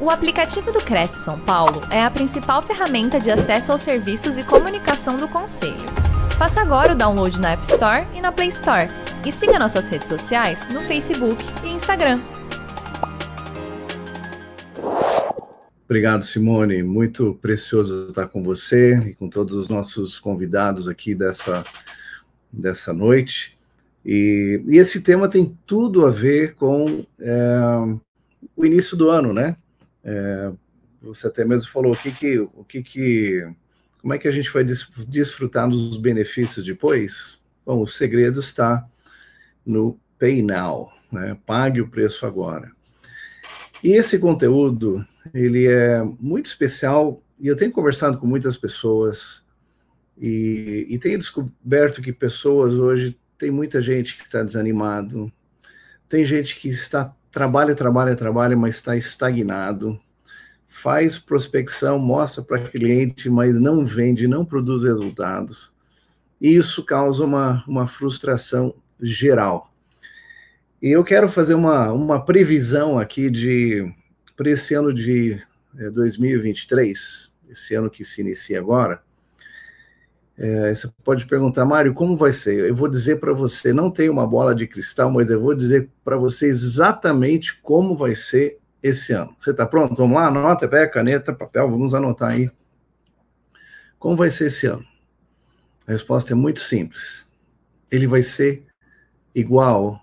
O aplicativo do Cresce São Paulo é a principal ferramenta de acesso aos serviços e comunicação do Conselho. Faça agora o download na App Store e na Play Store. E siga nossas redes sociais no Facebook e Instagram. Obrigado, Simone. Muito precioso estar com você e com todos os nossos convidados aqui dessa, dessa noite. E, e esse tema tem tudo a ver com é, o início do ano, né? É, você até mesmo falou o que que, o que que, como é que a gente vai desfrutar dos benefícios depois? Bom, o segredo está no Pay Now, né? Pague o preço agora. E esse conteúdo, ele é muito especial e eu tenho conversado com muitas pessoas e, e tenho descoberto que pessoas hoje, tem muita gente que está desanimado, tem gente que está trabalha, trabalha, trabalha, mas está estagnado, faz prospecção, mostra para cliente, mas não vende, não produz resultados. E isso causa uma, uma frustração geral. E eu quero fazer uma, uma previsão aqui de para esse ano de 2023, é, esse ano que se inicia agora. É, você pode perguntar, Mário, como vai ser? Eu vou dizer para você, não tem uma bola de cristal, mas eu vou dizer para você exatamente como vai ser esse ano. Você está pronto? Vamos lá, anota, pega caneta, papel, vamos anotar aí. Como vai ser esse ano? A resposta é muito simples. Ele vai ser igual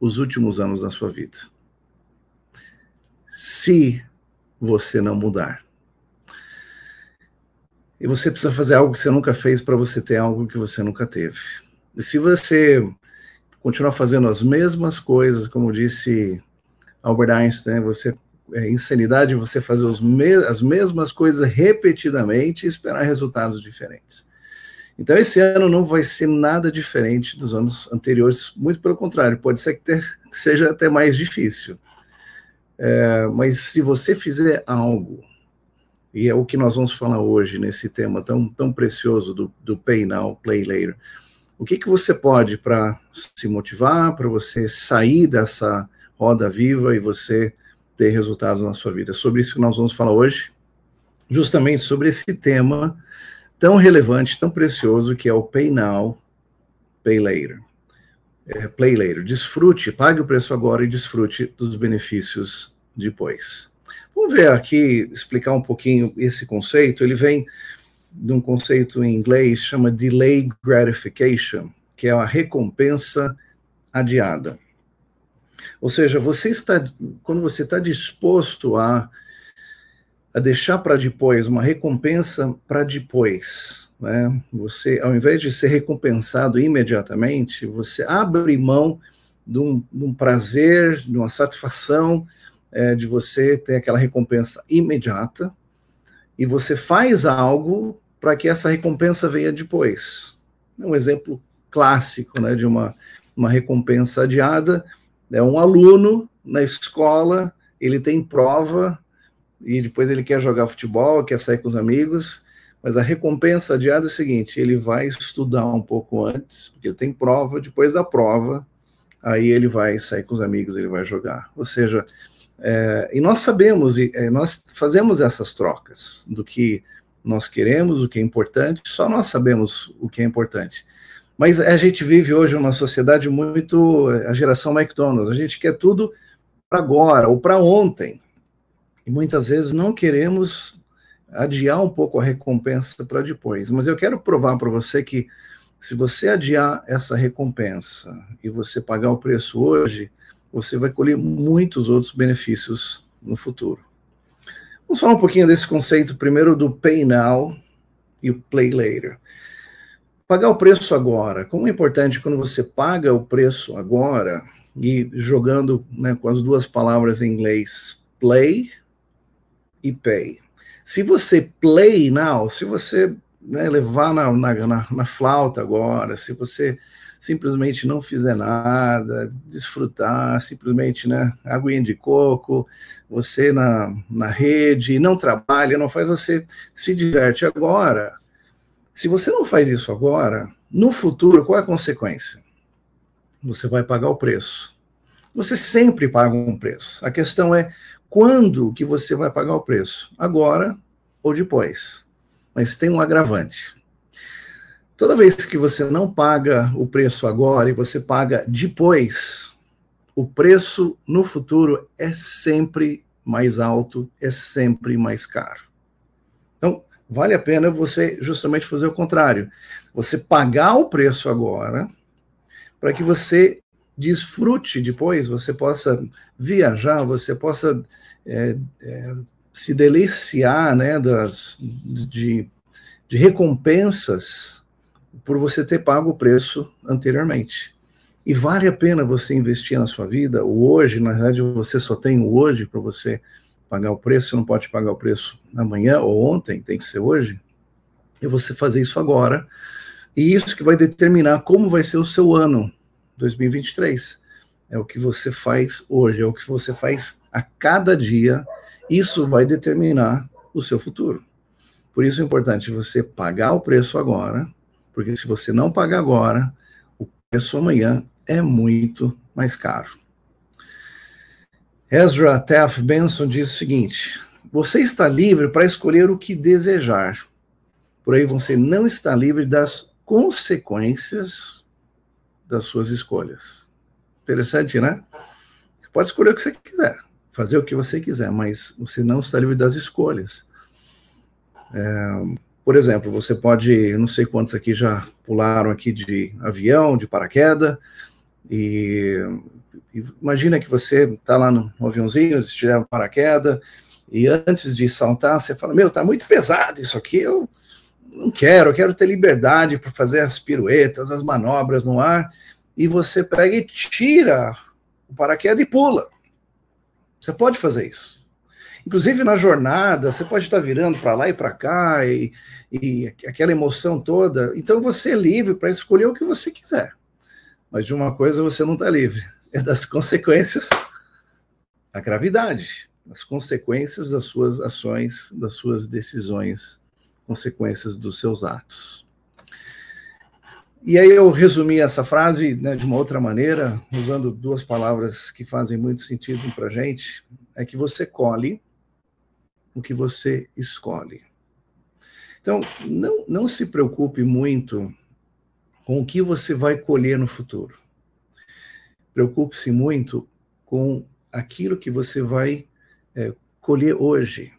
os últimos anos da sua vida. Se você não mudar. E você precisa fazer algo que você nunca fez para você ter algo que você nunca teve. E se você continuar fazendo as mesmas coisas, como disse Albert Einstein, você é insanidade você fazer me as mesmas coisas repetidamente e esperar resultados diferentes. Então, esse ano não vai ser nada diferente dos anos anteriores, muito pelo contrário, pode ser que, ter, que seja até mais difícil. É, mas se você fizer algo e é o que nós vamos falar hoje nesse tema tão, tão precioso do, do Pay Now, Play Later. O que, que você pode para se motivar, para você sair dessa roda viva e você ter resultados na sua vida? Sobre isso que nós vamos falar hoje, justamente sobre esse tema tão relevante, tão precioso que é o Pay Now, Pay Later. É, play Later. Desfrute, pague o preço agora e desfrute dos benefícios depois. Vamos ver aqui, explicar um pouquinho esse conceito. Ele vem de um conceito em inglês chama delay gratification, que é a recompensa adiada. Ou seja, você está, quando você está disposto a, a deixar para depois uma recompensa para depois, né? Você, ao invés de ser recompensado imediatamente, você abre mão de um, de um prazer, de uma satisfação é, de você ter aquela recompensa imediata e você faz algo para que essa recompensa venha depois. É um exemplo clássico né, de uma, uma recompensa adiada. É um aluno na escola, ele tem prova e depois ele quer jogar futebol, quer sair com os amigos, mas a recompensa adiada é o seguinte: ele vai estudar um pouco antes, porque ele tem prova, depois da prova, aí ele vai sair com os amigos, ele vai jogar. Ou seja, é, e nós sabemos, e é, nós fazemos essas trocas do que nós queremos, o que é importante, só nós sabemos o que é importante. Mas a gente vive hoje uma sociedade muito. a geração McDonald's, a gente quer tudo para agora ou para ontem. E muitas vezes não queremos adiar um pouco a recompensa para depois. Mas eu quero provar para você que se você adiar essa recompensa e você pagar o preço hoje, você vai colher muitos outros benefícios no futuro. Vamos falar um pouquinho desse conceito primeiro do pay now e o play later. Pagar o preço agora. Como é importante quando você paga o preço agora e jogando né, com as duas palavras em inglês play e pay. Se você play now, se você né, levar na, na, na flauta agora, se você simplesmente não fizer nada, desfrutar, simplesmente, né, aguinha de coco, você na, na rede, não trabalha, não faz, você se diverte agora. Se você não faz isso agora, no futuro, qual é a consequência? Você vai pagar o preço. Você sempre paga um preço. A questão é quando que você vai pagar o preço? Agora ou depois. Mas tem um agravante. Toda vez que você não paga o preço agora e você paga depois, o preço no futuro é sempre mais alto, é sempre mais caro. Então, vale a pena você justamente fazer o contrário. Você pagar o preço agora, para que você desfrute depois, você possa viajar, você possa é, é, se deliciar né, das, de, de recompensas por você ter pago o preço anteriormente. E vale a pena você investir na sua vida. O hoje, na verdade, você só tem o hoje para você pagar o preço, você não pode pagar o preço amanhã ou ontem, tem que ser hoje. E você fazer isso agora. E isso que vai determinar como vai ser o seu ano 2023. É o que você faz hoje, é o que você faz a cada dia. Isso vai determinar o seu futuro. Por isso é importante você pagar o preço agora, porque se você não pagar agora, o preço amanhã é muito mais caro. Ezra Taft Benson diz o seguinte: você está livre para escolher o que desejar, porém você não está livre das consequências das suas escolhas. Interessante, né? Você pode escolher o que você quiser, fazer o que você quiser, mas você não está livre das escolhas. É, por exemplo, você pode, não sei quantos aqui já pularam aqui de avião, de paraquedas, e, imagina que você está lá no, aviãozinho, estiver no paraquedas, e antes de saltar, você fala, meu, tá muito pesado isso aqui, eu não quero, eu quero ter liberdade para fazer as piruetas, as manobras no ar, e você pega e tira o paraquedas e pula. Você pode fazer isso. Inclusive na jornada, você pode estar virando para lá e para cá, e, e aquela emoção toda. Então você é livre para escolher o que você quiser. Mas de uma coisa você não está livre: é das consequências da gravidade, das consequências das suas ações, das suas decisões, consequências dos seus atos. E aí eu resumi essa frase né, de uma outra maneira, usando duas palavras que fazem muito sentido para gente, é que você colhe o que você escolhe. Então, não, não se preocupe muito com o que você vai colher no futuro. Preocupe-se muito com aquilo que você vai é, colher hoje.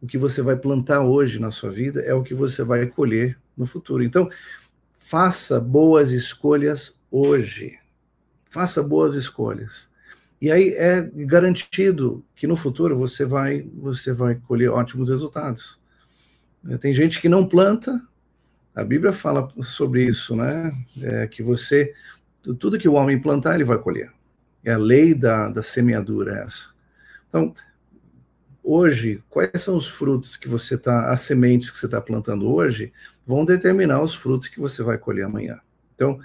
O que você vai plantar hoje na sua vida é o que você vai colher no futuro. Então, faça boas escolhas hoje. Faça boas escolhas. E aí é garantido que no futuro você vai você vai colher ótimos resultados. É, tem gente que não planta, a Bíblia fala sobre isso, né? É que você tudo que o homem plantar ele vai colher. É a lei da, da semeadura essa. Então hoje quais são os frutos que você está as sementes que você está plantando hoje vão determinar os frutos que você vai colher amanhã. Então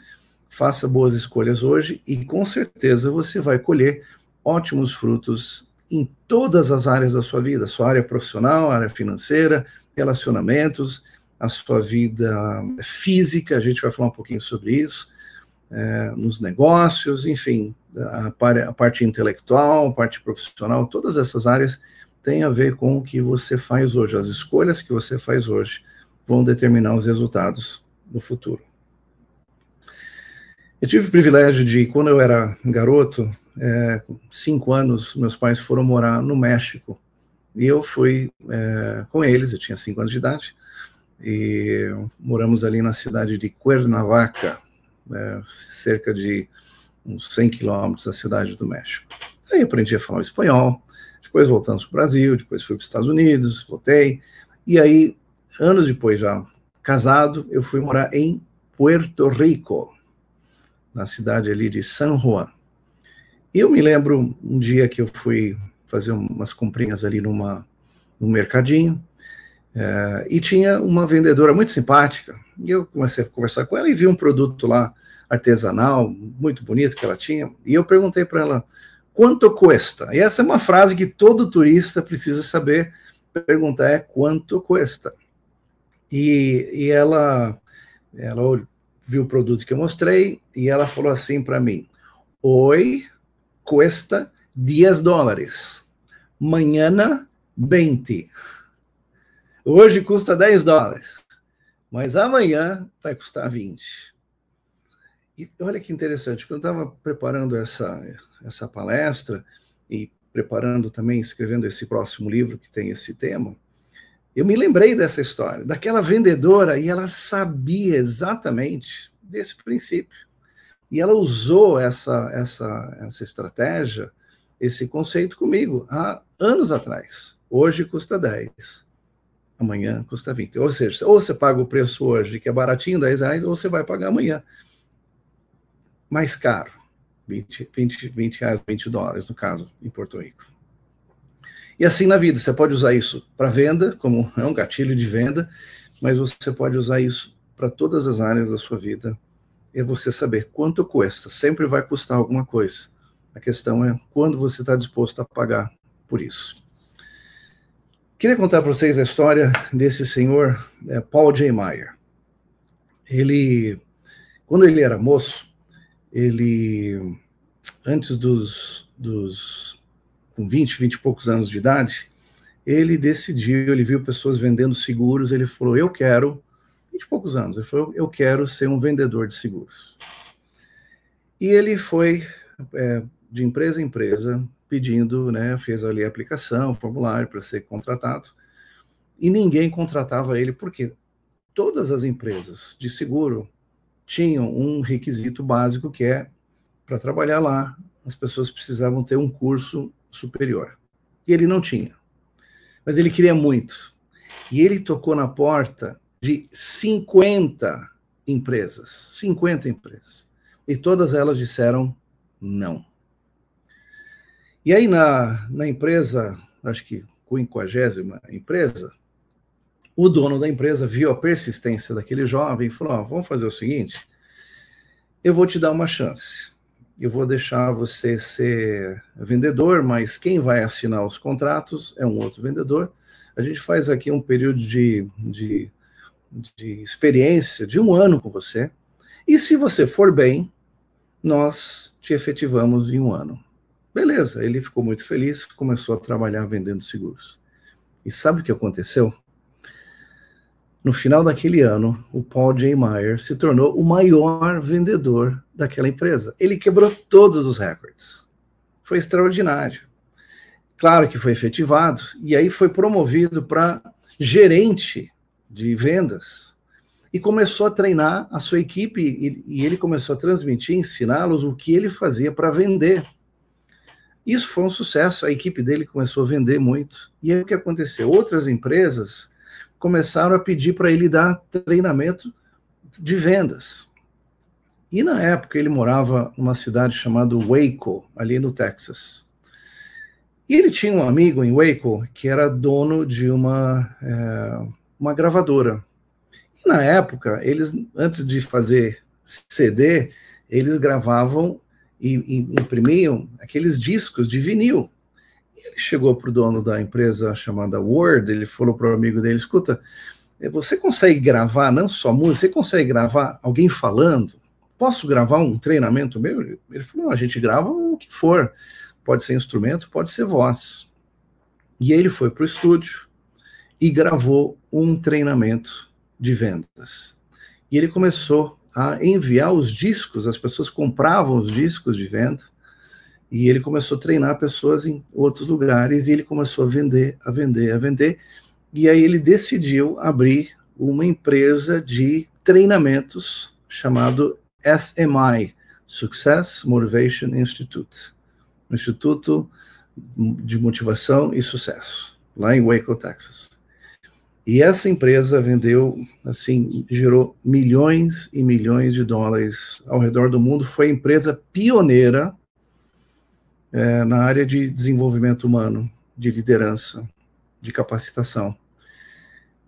faça boas escolhas hoje e com certeza você vai colher ótimos frutos em todas as áreas da sua vida, sua área profissional, área financeira, relacionamentos, a sua vida física, a gente vai falar um pouquinho sobre isso, é, nos negócios, enfim, a, a parte intelectual, a parte profissional, todas essas áreas têm a ver com o que você faz hoje, as escolhas que você faz hoje vão determinar os resultados no futuro. Eu tive o privilégio de, quando eu era garoto, é, cinco anos, meus pais foram morar no México. E eu fui é, com eles, eu tinha cinco anos de idade, e moramos ali na cidade de Cuernavaca, é, cerca de uns 100 quilômetros da cidade do México. Aí aprendi a falar espanhol, depois voltamos para o Brasil, depois fui para os Estados Unidos, voltei, e aí, anos depois já casado, eu fui morar em Puerto Rico, na cidade ali de San Juan. E eu me lembro um dia que eu fui fazer umas comprinhas ali numa, num mercadinho, é, e tinha uma vendedora muito simpática, e eu comecei a conversar com ela e vi um produto lá artesanal, muito bonito que ela tinha, e eu perguntei para ela, quanto custa? E essa é uma frase que todo turista precisa saber perguntar, é quanto custa? E, e ela, ela viu o produto que eu mostrei e ela falou assim para mim: Oi, custa 10 dólares. manhã 20. Hoje custa 10 dólares, mas amanhã vai custar 20. E olha que interessante, quando eu estava preparando essa, essa palestra e preparando também, escrevendo esse próximo livro que tem esse tema, eu me lembrei dessa história, daquela vendedora, e ela sabia exatamente desse princípio. E ela usou essa, essa, essa estratégia, esse conceito comigo há anos atrás. Hoje custa 10, amanhã custa 20. Ou seja, ou você paga o preço hoje, que é baratinho, 10 reais, ou você vai pagar amanhã mais caro, 20, 20, 20 reais, 20 dólares, no caso, em Porto Rico. E assim na vida, você pode usar isso para venda, como é um gatilho de venda, mas você pode usar isso para todas as áreas da sua vida é você saber quanto custa. Sempre vai custar alguma coisa. A questão é quando você está disposto a pagar por isso. Queria contar para vocês a história desse senhor, é, Paul J. Meyer. Ele, quando ele era moço, ele, antes dos, dos com 20, 20 e poucos anos de idade, ele decidiu, ele viu pessoas vendendo seguros, ele falou, eu quero 20 e poucos anos. Ele falou: Eu quero ser um vendedor de seguros. E ele foi é, de empresa em empresa pedindo, né, fez ali a aplicação, formulário para ser contratado, e ninguém contratava ele, porque todas as empresas de seguro tinham um requisito básico que é para trabalhar lá, as pessoas precisavam ter um curso superior. E ele não tinha. Mas ele queria muito. E ele tocou na porta de 50 empresas. 50 empresas. E todas elas disseram não. E aí, na, na empresa, acho que quinquagésima empresa, o dono da empresa viu a persistência daquele jovem e falou: oh, vamos fazer o seguinte, eu vou te dar uma chance. Eu vou deixar você ser vendedor, mas quem vai assinar os contratos é um outro vendedor. A gente faz aqui um período de, de de experiência de um ano com você, e se você for bem, nós te efetivamos em um ano. Beleza, ele ficou muito feliz, começou a trabalhar vendendo seguros. E sabe o que aconteceu? No final daquele ano, o Paul J. Meyer se tornou o maior vendedor daquela empresa. Ele quebrou todos os recordes. Foi extraordinário. Claro que foi efetivado, e aí foi promovido para gerente de vendas e começou a treinar a sua equipe e, e ele começou a transmitir, ensiná-los o que ele fazia para vender. Isso foi um sucesso, a equipe dele começou a vender muito. E aí o que aconteceu? Outras empresas começaram a pedir para ele dar treinamento de vendas. E na época ele morava numa cidade chamada Waco, ali no Texas. E ele tinha um amigo em Waco que era dono de uma é, uma gravadora. E na época, eles, antes de fazer CD, eles gravavam e, e imprimiam aqueles discos de vinil. Ele chegou para o dono da empresa chamada Word, ele falou para o amigo dele: escuta, eh, você consegue gravar não só música, você consegue gravar alguém falando? Posso gravar um treinamento meu? Ele falou: a gente grava o que for. Pode ser instrumento, pode ser voz. E ele foi para o estúdio, e gravou um treinamento de vendas. E ele começou a enviar os discos, as pessoas compravam os discos de venda, e ele começou a treinar pessoas em outros lugares, e ele começou a vender, a vender, a vender, e aí ele decidiu abrir uma empresa de treinamentos chamado SMI, Success Motivation Institute, Instituto de Motivação e Sucesso, lá em Waco, Texas. E essa empresa vendeu, assim, gerou milhões e milhões de dólares ao redor do mundo. Foi a empresa pioneira é, na área de desenvolvimento humano, de liderança, de capacitação.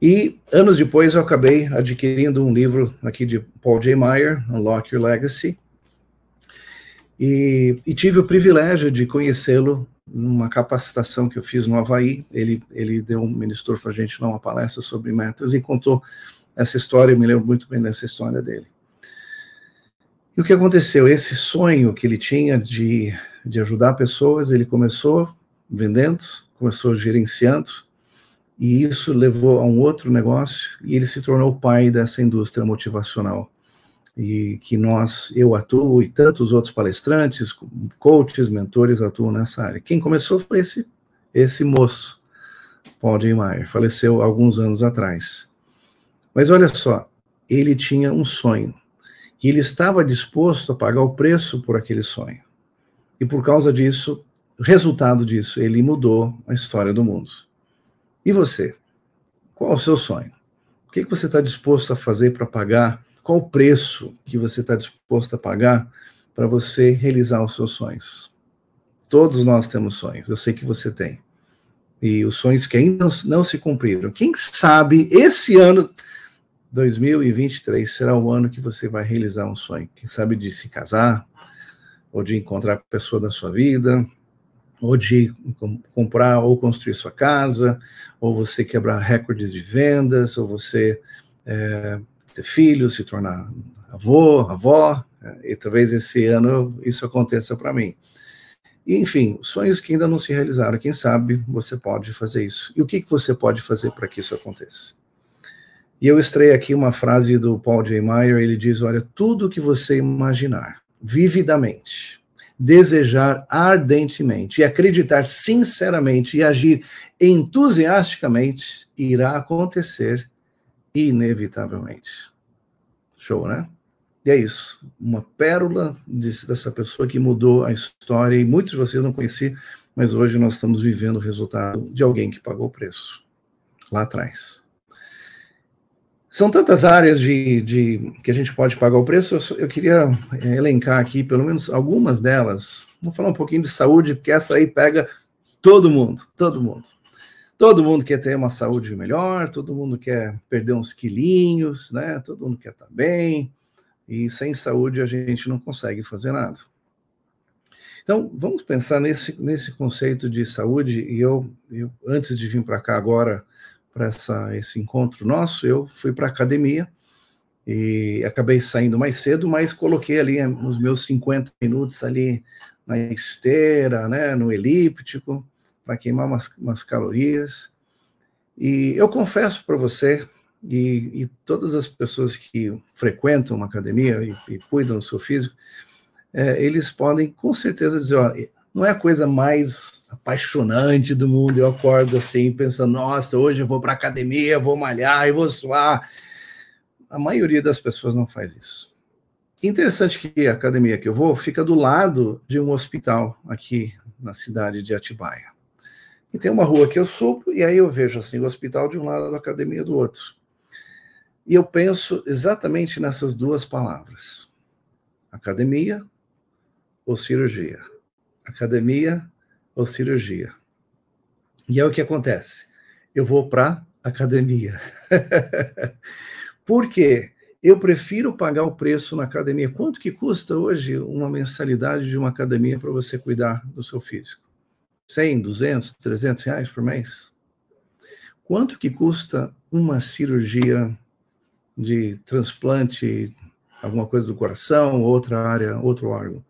E anos depois eu acabei adquirindo um livro aqui de Paul J. Meyer, Unlock Your Legacy, e, e tive o privilégio de conhecê-lo numa capacitação que eu fiz no Havaí, ele, ele deu um ministro para a gente dar uma palestra sobre metas e contou essa história, eu me lembro muito bem dessa história dele. E o que aconteceu? Esse sonho que ele tinha de, de ajudar pessoas, ele começou vendendo, começou gerenciando, e isso levou a um outro negócio, e ele se tornou o pai dessa indústria motivacional. E que nós, eu atuo, e tantos outros palestrantes, coaches, mentores atuam nessa área. Quem começou foi esse, esse moço, Paul J. Meyer, faleceu alguns anos atrás. Mas olha só, ele tinha um sonho, e ele estava disposto a pagar o preço por aquele sonho. E por causa disso, resultado disso, ele mudou a história do mundo. E você? Qual o seu sonho? O que você está disposto a fazer para pagar? Qual o preço que você está disposto a pagar para você realizar os seus sonhos? Todos nós temos sonhos, eu sei que você tem. E os sonhos que ainda não se cumpriram. Quem sabe esse ano, 2023, será o ano que você vai realizar um sonho. Quem sabe de se casar, ou de encontrar a pessoa da sua vida, ou de comprar ou construir sua casa, ou você quebrar recordes de vendas, ou você é, ter filhos, se tornar avô, avó, é, e talvez esse ano isso aconteça para mim. E, enfim, sonhos que ainda não se realizaram, quem sabe você pode fazer isso. E o que, que você pode fazer para que isso aconteça? E eu estrei aqui uma frase do Paul J. Meyer, ele diz, olha, tudo que você imaginar, vividamente, desejar ardentemente e acreditar sinceramente e agir entusiasticamente, irá acontecer inevitavelmente. Show, né? E é isso. Uma pérola dessa pessoa que mudou a história e muitos de vocês não conheciam, mas hoje nós estamos vivendo o resultado de alguém que pagou o preço lá atrás. São tantas áreas de, de, que a gente pode pagar o preço, eu, eu, queria é, elencar aqui pelo menos algumas delas. Vou falar um pouquinho de saúde, porque essa aí pega todo mundo, todo mundo. Todo mundo quer ter uma saúde melhor, todo mundo quer perder uns quilinhos, né? Todo mundo quer estar bem, e sem saúde a gente não consegue fazer nada. Então, vamos pensar nesse, nesse conceito de saúde, e eu, eu antes de vir para cá agora, para esse encontro nosso, eu fui para a academia e acabei saindo mais cedo, mas coloquei ali eh, os meus 50 minutos ali na esteira, né, no elíptico, para queimar umas, umas, calorias. E eu confesso para você, e, e, todas as pessoas que frequentam uma academia e, e cuidam do seu físico, é, eles podem com certeza dizer, olha, não é a coisa mais apaixonante do mundo. Eu acordo assim, pensando, nossa, hoje eu vou para academia, vou malhar e vou suar. A maioria das pessoas não faz isso. Interessante que a academia que eu vou fica do lado de um hospital aqui na cidade de Atibaia. E tem uma rua que eu subo, e aí eu vejo assim o hospital de um lado, a academia do outro. E eu penso exatamente nessas duas palavras: academia ou cirurgia academia ou cirurgia. E é o que acontece. Eu vou para academia. Por quê? Eu prefiro pagar o preço na academia. Quanto que custa hoje uma mensalidade de uma academia para você cuidar do seu físico? 100, 200, 300 reais por mês? Quanto que custa uma cirurgia de transplante, alguma coisa do coração, outra área, outro órgão?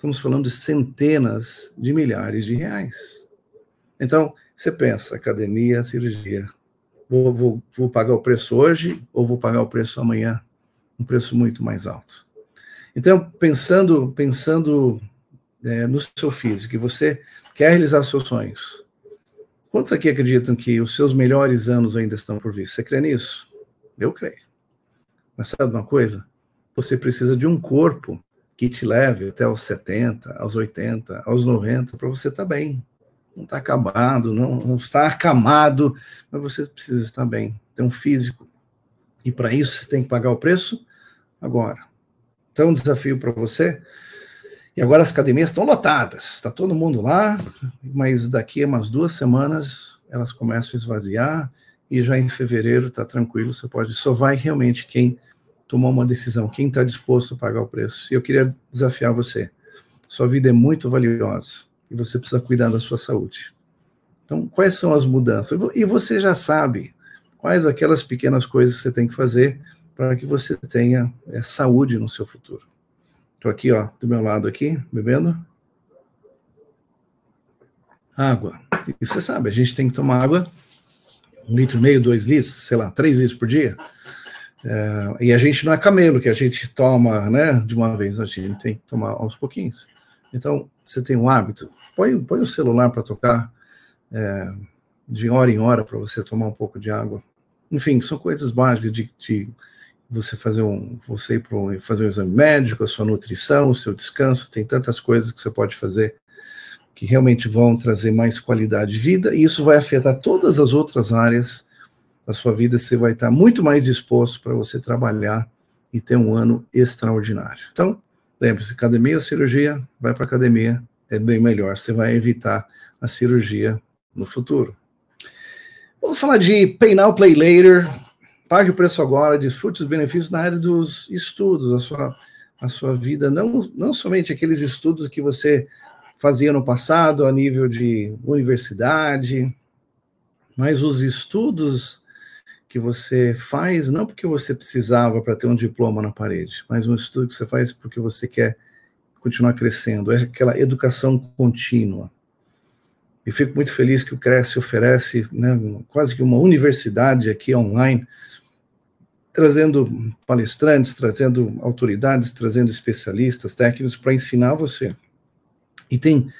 Estamos falando de centenas de milhares de reais. Então, você pensa, academia, cirurgia. Vou, vou, vou pagar o preço hoje ou vou pagar o preço amanhã? Um preço muito mais alto. Então, pensando, pensando é, no seu físico, você quer realizar seus sonhos, quantos aqui acreditam que os seus melhores anos ainda estão por vir? Você crê nisso? Eu creio. Mas sabe uma coisa? Você precisa de um corpo que te leve até aos 70, aos 80, aos 90, para você estar tá bem. Não está acabado, não, não está acamado, mas você precisa estar bem, ter um físico. E para isso você tem que pagar o preço agora. Então, um desafio para você. E agora as academias estão lotadas, está todo mundo lá, mas daqui a umas duas semanas elas começam a esvaziar e já em fevereiro está tranquilo, você pode, só vai realmente quem tomar uma decisão, quem está disposto a pagar o preço. E eu queria desafiar você. Sua vida é muito valiosa e você precisa cuidar da sua saúde. Então, quais são as mudanças? E você já sabe quais aquelas pequenas coisas que você tem que fazer para que você tenha é, saúde no seu futuro. Estou aqui, ó, do meu lado aqui, bebendo. Água. E você sabe, a gente tem que tomar água um litro e meio, dois litros, sei lá, três litros por dia. É, e a gente não é camelo que a gente toma né, de uma vez, a gente tem que tomar aos pouquinhos. Então, você tem um hábito, põe, põe o celular para tocar é, de hora em hora para você tomar um pouco de água. Enfim, são coisas básicas de, de você fazer um, você ir para fazer um exame médico, a sua nutrição, o seu descanso, tem tantas coisas que você pode fazer que realmente vão trazer mais qualidade de vida, e isso vai afetar todas as outras áreas da sua vida. Você vai estar muito mais disposto para você trabalhar e ter um ano extraordinário. Então, lembre-se: academia ou cirurgia, vai para academia, é bem melhor. Você vai evitar a cirurgia no futuro. Vamos falar de Pay Now, Play Later. Pague o preço agora, desfrute os benefícios na área dos estudos, a sua, a sua vida, não, não somente aqueles estudos que você fazia no passado a nível de universidade, mas os estudos que você faz não porque você precisava para ter um diploma na parede, mas um estudo que você faz porque você quer continuar crescendo, é aquela educação contínua. E fico muito feliz que o Cresce oferece né, quase que uma universidade aqui online, trazendo palestrantes, trazendo autoridades, trazendo especialistas, técnicos para ensinar você e tem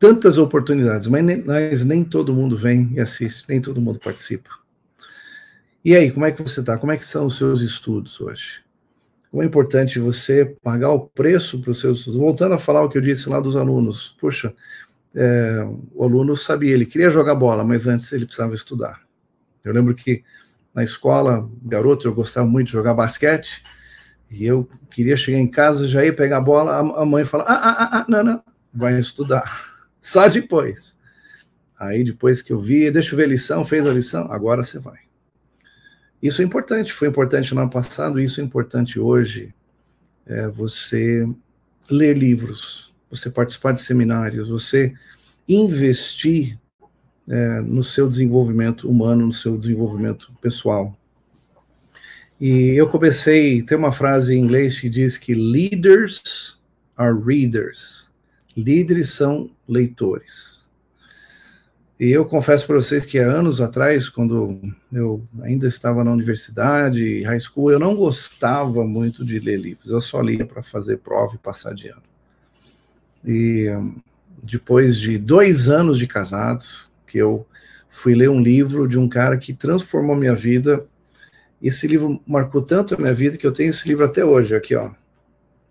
tantas oportunidades, mas nem, mas nem todo mundo vem e assiste, nem todo mundo participa. E aí, como é que você está? Como é que são os seus estudos hoje? Como é importante você pagar o preço para os seus estudos? Voltando a falar o que eu disse lá dos alunos. Puxa, é, o aluno sabia, ele queria jogar bola, mas antes ele precisava estudar. Eu lembro que na escola, garoto, eu gostava muito de jogar basquete, e eu queria chegar em casa, já ia pegar a bola, a mãe fala: ah, ah, ah, ah, não, não, vai estudar. Só depois. Aí depois que eu vi, deixa eu ver a lição, fez a lição, agora você vai. Isso é importante, foi importante no ano passado, isso é importante hoje. É você ler livros, você participar de seminários, você investir é, no seu desenvolvimento humano, no seu desenvolvimento pessoal. E eu comecei, tem uma frase em inglês que diz que leaders are readers. Líderes são leitores. E eu confesso para vocês que há anos atrás, quando eu ainda estava na universidade, high school, eu não gostava muito de ler livros. Eu só lia para fazer prova e passar de ano. E depois de dois anos de casado, que eu fui ler um livro de um cara que transformou minha vida esse livro marcou tanto a minha vida que eu tenho esse livro até hoje, aqui, ó.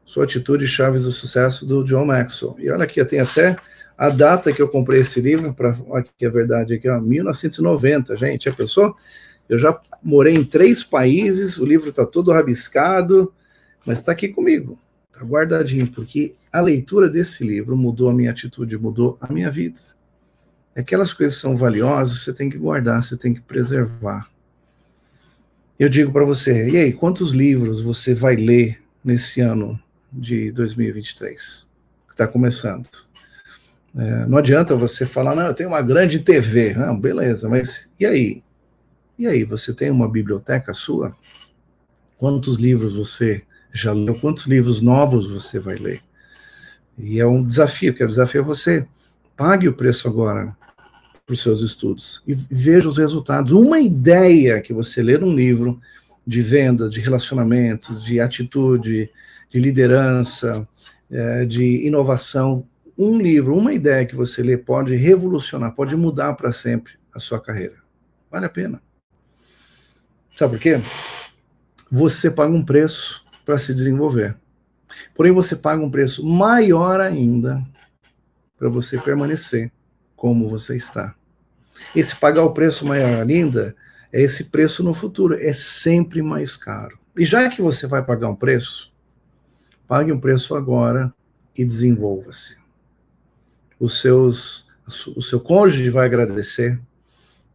Sua Atitude Chaves do Sucesso, do John Maxwell. E olha aqui, eu tenho até a data que eu comprei esse livro, para aqui a verdade aqui, ó, 1990, gente. Já pensou? Eu já morei em três países, o livro está todo rabiscado, mas está aqui comigo, está guardadinho, porque a leitura desse livro mudou a minha atitude, mudou a minha vida. Aquelas coisas que são valiosas, você tem que guardar, você tem que preservar eu digo para você, e aí, quantos livros você vai ler nesse ano de 2023? Que está começando. É, não adianta você falar, não, eu tenho uma grande TV. Não, beleza, mas e aí? E aí, você tem uma biblioteca sua? Quantos livros você já leu? Quantos livros novos você vai ler? E é um desafio, que o desafio é você pague o preço agora para os seus estudos e veja os resultados. Uma ideia que você lê num livro de vendas, de relacionamentos, de atitude, de liderança, é, de inovação, um livro, uma ideia que você lê pode revolucionar, pode mudar para sempre a sua carreira. Vale a pena. Sabe por quê? Você paga um preço para se desenvolver. Porém, você paga um preço maior ainda para você permanecer como você está. Esse pagar o preço maior ainda é esse preço no futuro, é sempre mais caro. E já que você vai pagar um preço, pague um preço agora e desenvolva-se. Os seus, o seu cônjuge vai agradecer.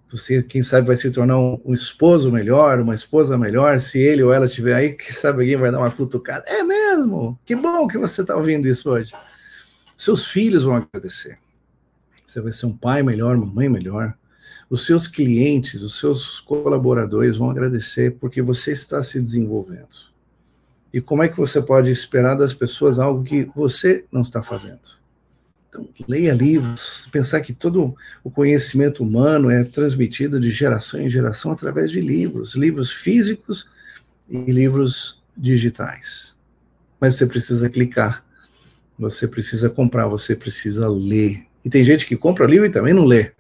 Você, quem sabe, vai se tornar um, um esposo melhor, uma esposa melhor, se ele ou ela estiver aí, quem sabe alguém vai dar uma cutucada. É mesmo? Que bom que você está ouvindo isso hoje. Seus filhos vão agradecer. Você vai ser um pai melhor, uma mãe melhor. Os seus clientes, os seus colaboradores vão agradecer porque você está se desenvolvendo. E como é que você pode esperar das pessoas algo que você não está fazendo? Então, leia livros, pensar que todo o conhecimento humano é transmitido de geração em geração através de livros, livros físicos e livros digitais. Mas você precisa clicar, você precisa comprar, você precisa ler. E tem gente que compra livro e também não lê.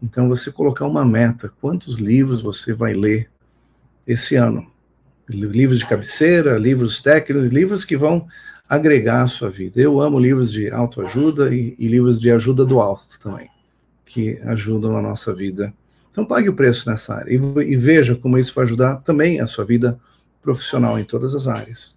Então, você colocar uma meta: quantos livros você vai ler esse ano? Livros de cabeceira, livros técnicos, livros que vão agregar à sua vida. Eu amo livros de autoajuda e, e livros de ajuda do alto também, que ajudam a nossa vida. Então, pague o preço nessa área e, e veja como isso vai ajudar também a sua vida profissional em todas as áreas.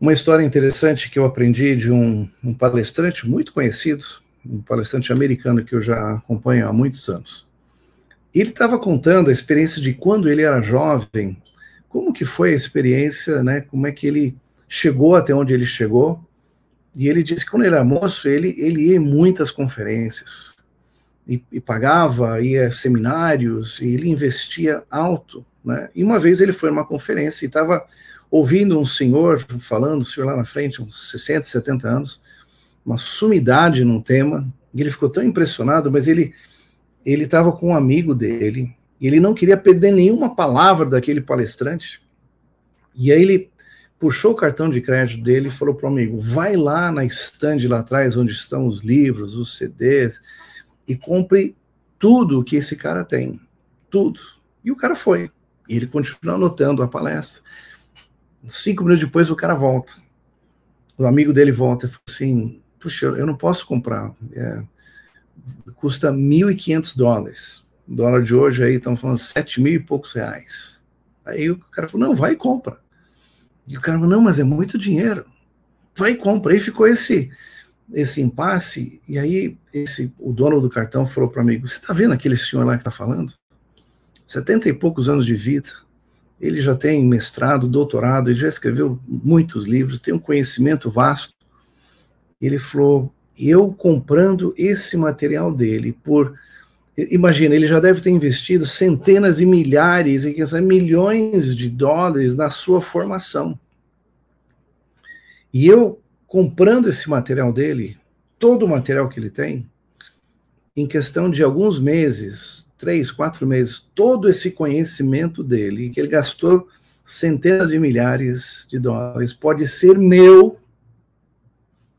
Uma história interessante que eu aprendi de um, um palestrante muito conhecido, um palestrante americano que eu já acompanho há muitos anos. Ele estava contando a experiência de quando ele era jovem, como que foi a experiência, né? Como é que ele chegou até onde ele chegou? E ele disse que quando ele era moço, ele, ele ia em muitas conferências e, e pagava, ia a seminários, e ele investia alto, né? E uma vez ele foi numa conferência e estava ouvindo um senhor falando, o senhor lá na frente, uns 60, 70 anos, uma sumidade num tema, e ele ficou tão impressionado, mas ele ele estava com um amigo dele, ele não queria perder nenhuma palavra daquele palestrante. E aí ele puxou o cartão de crédito dele e falou para o amigo: vai lá na estande lá atrás, onde estão os livros, os CDs, e compre tudo que esse cara tem. Tudo. E o cara foi. E ele continuou anotando a palestra. Cinco minutos depois, o cara volta. O amigo dele volta e fala assim: Puxa, eu não posso comprar. É, custa 1.500 dólares. O dólar de hoje aí estão falando 7 mil e poucos reais. Aí o cara falou: Não, vai e compra. E o cara falou: Não, mas é muito dinheiro. Vai e compra. Aí ficou esse esse impasse. E aí esse o dono do cartão falou para mim: Você está vendo aquele senhor lá que está falando? 70 e poucos anos de vida ele já tem mestrado, doutorado, ele já escreveu muitos livros, tem um conhecimento vasto. Ele falou: eu comprando esse material dele por. Imagina, ele já deve ter investido centenas e milhares, e dizer, milhões de dólares na sua formação. E eu comprando esse material dele, todo o material que ele tem, em questão de alguns meses, três, quatro meses, todo esse conhecimento dele, que ele gastou centenas de milhares de dólares, pode ser meu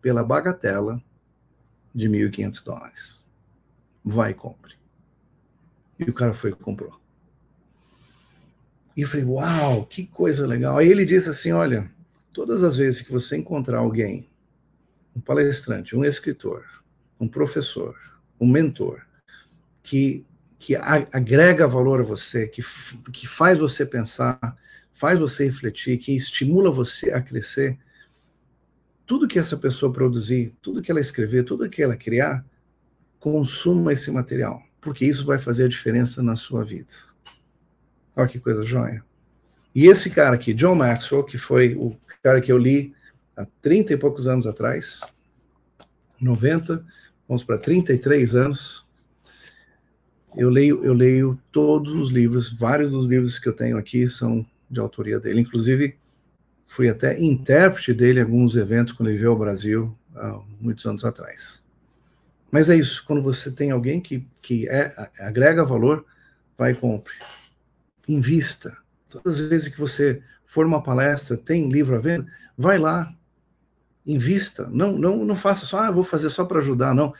pela bagatela de 1.500 dólares. Vai e compre. E o cara foi e comprou. E eu falei, uau, que coisa legal. Aí ele disse assim: olha, todas as vezes que você encontrar alguém, um palestrante, um escritor, um professor, um mentor, que que agrega valor a você, que, que faz você pensar, faz você refletir, que estimula você a crescer, tudo que essa pessoa produzir, tudo que ela escrever, tudo que ela criar, consuma esse material, porque isso vai fazer a diferença na sua vida. Olha que coisa joia. E esse cara aqui, John Maxwell, que foi o cara que eu li há 30 e poucos anos atrás, 90, vamos para 33 anos, eu leio, eu leio todos os livros, vários dos livros que eu tenho aqui são de autoria dele. Inclusive, fui até intérprete dele em alguns eventos quando ele veio ao Brasil há muitos anos atrás. Mas é isso, quando você tem alguém que, que é, agrega valor, vai e compre. Invista. Todas as vezes que você for uma palestra, tem livro à venda, vai lá, invista. Não, não, não faça só, ah, vou fazer só para ajudar, não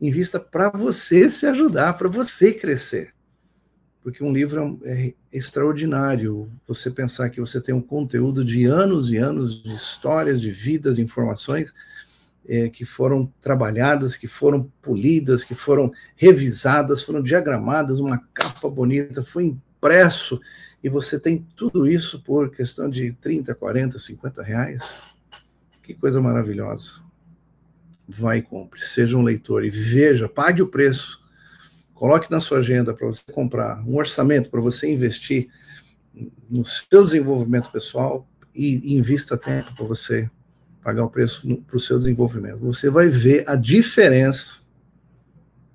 invista para você se ajudar, para você crescer. Porque um livro é extraordinário. Você pensar que você tem um conteúdo de anos e anos de histórias, de vidas, de informações é, que foram trabalhadas, que foram polidas, que foram revisadas, foram diagramadas, uma capa bonita, foi impresso, e você tem tudo isso por questão de 30, 40, 50 reais. Que coisa maravilhosa vai e compre. Seja um leitor e veja, pague o preço. Coloque na sua agenda para você comprar um orçamento para você investir no seu desenvolvimento pessoal e invista tempo para você pagar o preço para o seu desenvolvimento. Você vai ver a diferença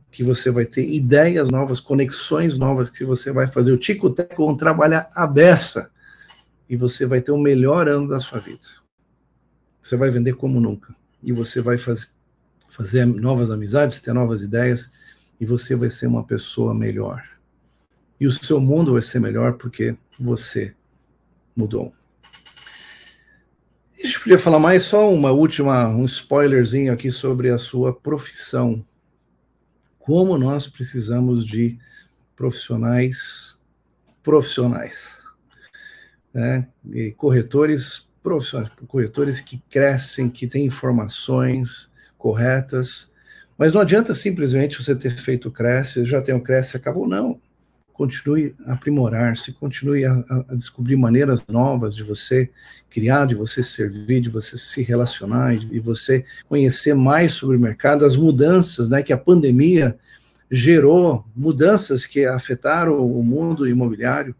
que você vai ter ideias novas, conexões novas que você vai fazer. O Tico-Teco vão trabalhar a beça e você vai ter o melhor ano da sua vida. Você vai vender como nunca e você vai faz, fazer novas amizades, ter novas ideias, e você vai ser uma pessoa melhor. E o seu mundo vai ser melhor porque você mudou. Gente podia falar mais só uma última, um spoilerzinho aqui sobre a sua profissão. Como nós precisamos de profissionais profissionais, né? E corretores profissionais, corretores que crescem, que têm informações corretas, mas não adianta simplesmente você ter feito o Cresce, já tem o Cresce, acabou, não continue a aprimorar-se, continue a, a, descobrir maneiras novas de você criar, de você servir, de você se relacionar, de você conhecer mais sobre o mercado, as mudanças, né, que a pandemia gerou, mudanças que afetaram o mundo imobiliário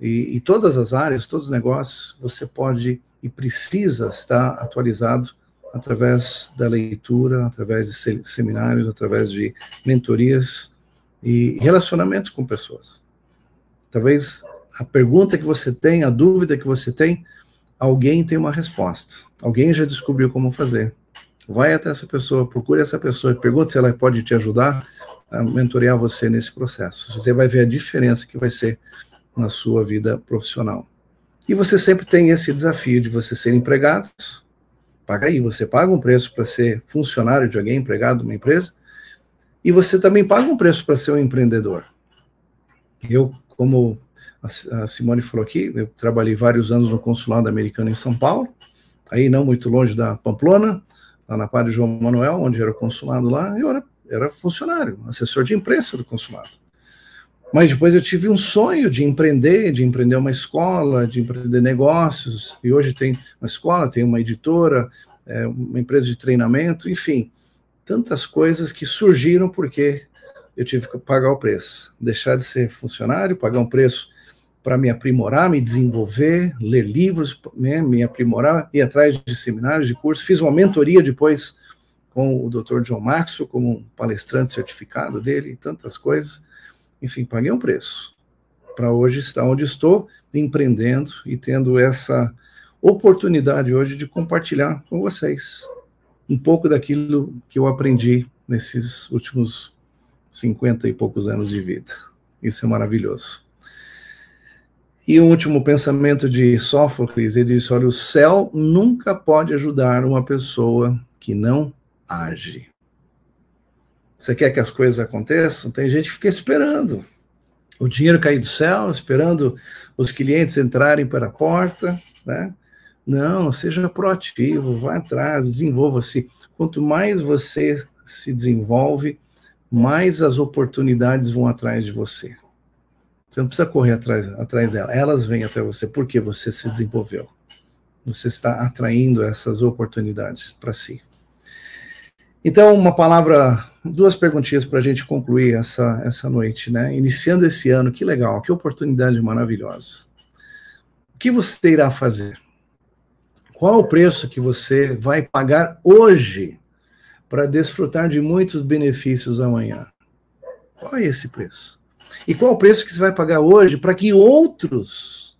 e, e todas as áreas, todos os negócios, você pode e precisa estar atualizado através da leitura, através de seminários, através de mentorias, e relacionamentos com pessoas. Talvez a pergunta que você tem, a dúvida que você tem, alguém tem uma resposta. Alguém já descobriu como fazer. Vai até essa pessoa, procure essa pessoa pergunte se ela pode te ajudar a mentorear você nesse processo. Você vai ver a diferença que vai ser na sua vida profissional. E você sempre tem esse desafio de você ser empregado. Paga aí, você paga um preço para ser funcionário de alguém, empregado de uma empresa, e você também paga um preço para ser um empreendedor. Eu, como a Simone falou aqui, eu trabalhei vários anos no consulado americano em São Paulo, aí não muito longe da Pamplona, lá na Padre João Manuel, onde era consulado lá, eu era, era funcionário, assessor de imprensa do consulado. Mas depois eu tive um sonho de empreender, de empreender uma escola, de empreender negócios, e hoje tem uma escola, tem uma editora, é, uma empresa de treinamento, enfim tantas coisas que surgiram porque eu tive que pagar o preço. Deixar de ser funcionário, pagar um preço para me aprimorar, me desenvolver, ler livros, né, me aprimorar, ir atrás de seminários, de cursos. Fiz uma mentoria depois com o Dr. John Maxwell, como palestrante certificado dele, e tantas coisas. Enfim, paguei um preço para hoje estar onde estou, empreendendo e tendo essa oportunidade hoje de compartilhar com vocês um pouco daquilo que eu aprendi nesses últimos 50 e poucos anos de vida. Isso é maravilhoso. E o um último pensamento de Sófocles, ele disse: olha, o céu nunca pode ajudar uma pessoa que não age. Você quer que as coisas aconteçam? Tem gente que fica esperando o dinheiro cair do céu, esperando os clientes entrarem para a porta, né? Não, seja proativo, vá atrás, desenvolva-se. Quanto mais você se desenvolve, mais as oportunidades vão atrás de você. Você não precisa correr atrás, atrás dela, elas vêm até você porque você se desenvolveu. Você está atraindo essas oportunidades para si. Então, uma palavra, duas perguntinhas para a gente concluir essa, essa noite, né? Iniciando esse ano, que legal, que oportunidade maravilhosa. O que você irá fazer? Qual o preço que você vai pagar hoje para desfrutar de muitos benefícios amanhã? Qual é esse preço? E qual o preço que você vai pagar hoje para que outros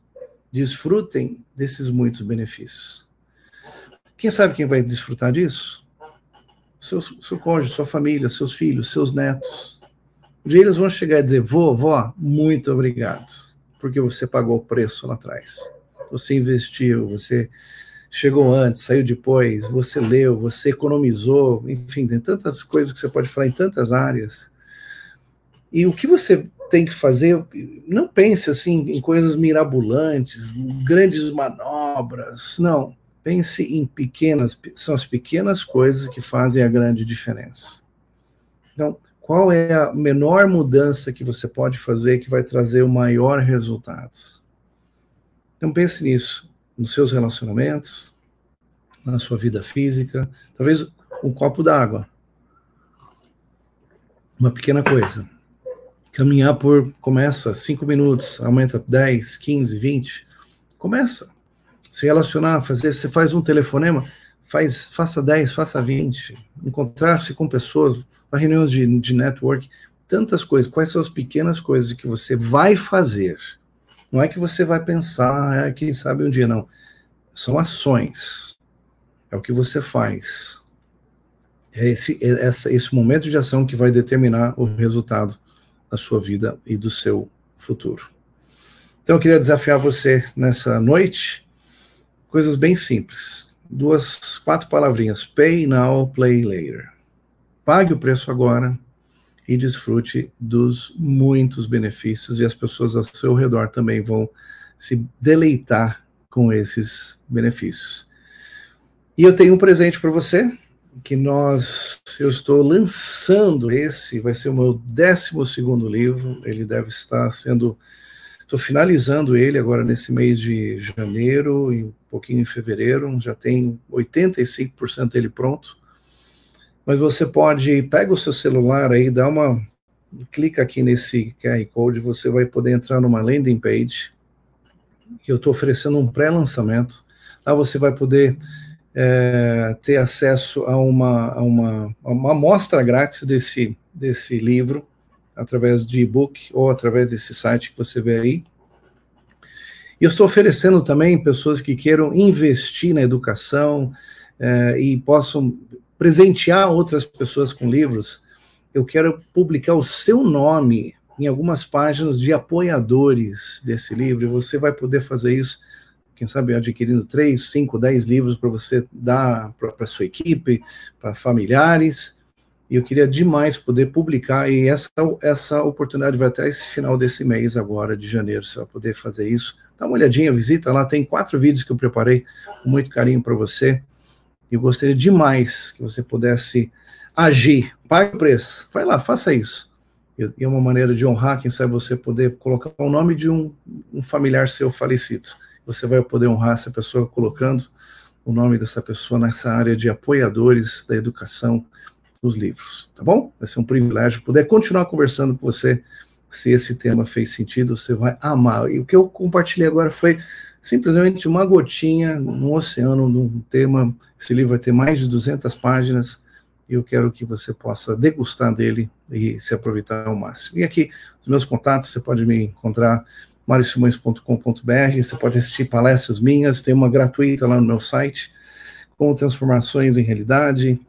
desfrutem desses muitos benefícios? Quem sabe quem vai desfrutar disso? Seu, seu cônjuge, sua família, seus filhos, seus netos. Um eles vão chegar e dizer: vovó, muito obrigado, porque você pagou o preço lá atrás. Você investiu, você chegou antes, saiu depois, você leu, você economizou, enfim, tem tantas coisas que você pode falar em tantas áreas. E o que você tem que fazer, não pense assim em coisas mirabolantes, grandes manobras, não. Pense em pequenas, são as pequenas coisas que fazem a grande diferença. Então, qual é a menor mudança que você pode fazer que vai trazer o maior resultado? Então pense nisso nos seus relacionamentos, na sua vida física, talvez um copo d'água. Uma pequena coisa. Caminhar por, começa 5 minutos, aumenta 10, 15, 20. Começa. Se relacionar, fazer, você faz um telefonema, faz, faça 10, faça 20. Encontrar-se com pessoas, reuniões de, de network, tantas coisas. Quais são as pequenas coisas que você vai fazer? Não é que você vai pensar, é, quem sabe um dia, não. São ações. É o que você faz é esse, é esse momento de ação que vai determinar o resultado da sua vida e do seu futuro. Então eu queria desafiar você nessa noite, coisas bem simples. Duas, quatro palavrinhas: pay now, play later. Pague o preço agora e desfrute dos muitos benefícios, e as pessoas ao seu redor também vão se deleitar com esses benefícios. E eu tenho um presente para você, que nós, eu estou lançando esse, vai ser o meu décimo segundo livro, ele deve estar sendo, estou finalizando ele agora nesse mês de janeiro e um pouquinho em fevereiro, já tem 85% dele pronto, mas você pode, pega o seu celular aí, dá uma, clica aqui nesse QR Code, você vai poder entrar numa landing page, que eu estou oferecendo um pré-lançamento, lá você vai poder é, ter acesso a uma, a uma, a uma amostra grátis desse, desse livro, através de e-book ou através desse site que você vê aí. E eu estou oferecendo também pessoas que queiram investir na educação é, e possam presentear outras pessoas com livros. Eu quero publicar o seu nome em algumas páginas de apoiadores desse livro, você vai poder fazer isso quem sabe adquirindo três, cinco, dez livros para você dar para sua equipe, para familiares. E eu queria demais poder publicar, e essa, essa oportunidade vai até esse final desse mês, agora, de janeiro, você vai poder fazer isso. Dá uma olhadinha, visita lá, tem quatro vídeos que eu preparei com muito carinho para você. Eu gostaria demais que você pudesse agir, pague o preço, vai lá, faça isso. E é uma maneira de honrar, quem sabe você poder colocar o nome de um, um familiar seu falecido você vai poder honrar essa pessoa colocando o nome dessa pessoa nessa área de apoiadores da educação dos livros, tá bom? Vai ser um privilégio poder continuar conversando com você. Se esse tema fez sentido, você vai amar. E o que eu compartilhei agora foi simplesmente uma gotinha no oceano de um tema. Esse livro vai ter mais de 200 páginas e eu quero que você possa degustar dele e se aproveitar ao máximo. E aqui, os meus contatos, você pode me encontrar mariosimões.com.br. Você pode assistir palestras minhas, tem uma gratuita lá no meu site, com transformações em realidade,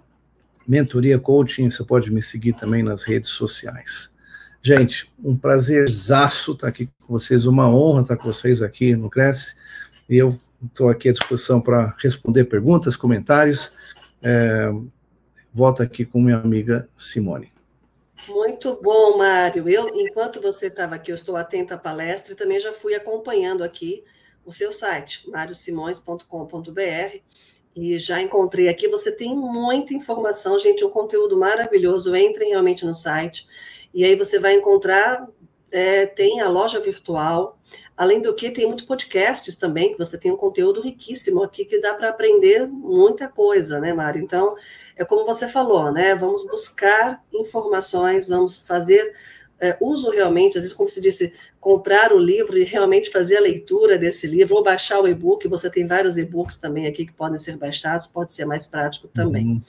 mentoria, coaching. Você pode me seguir também nas redes sociais. Gente, um prazerzaço estar aqui com vocês, uma honra estar com vocês aqui no Cresce. E eu estou aqui à disposição para responder perguntas, comentários. É, volto aqui com minha amiga Simone. Muito bom, Mário. Eu, enquanto você estava aqui, eu estou atenta à palestra e também já fui acompanhando aqui o seu site, mariosimões.com.br, e já encontrei aqui. Você tem muita informação, gente, um conteúdo maravilhoso. Entrem realmente no site e aí você vai encontrar. É, tem a loja virtual, além do que tem muito podcasts também, que você tem um conteúdo riquíssimo aqui que dá para aprender muita coisa, né, Mário? Então, é como você falou, né? Vamos buscar informações, vamos fazer é, uso realmente, às vezes, como se disse, comprar o livro e realmente fazer a leitura desse livro, ou baixar o e-book. Você tem vários e-books também aqui que podem ser baixados, pode ser mais prático também. Uhum.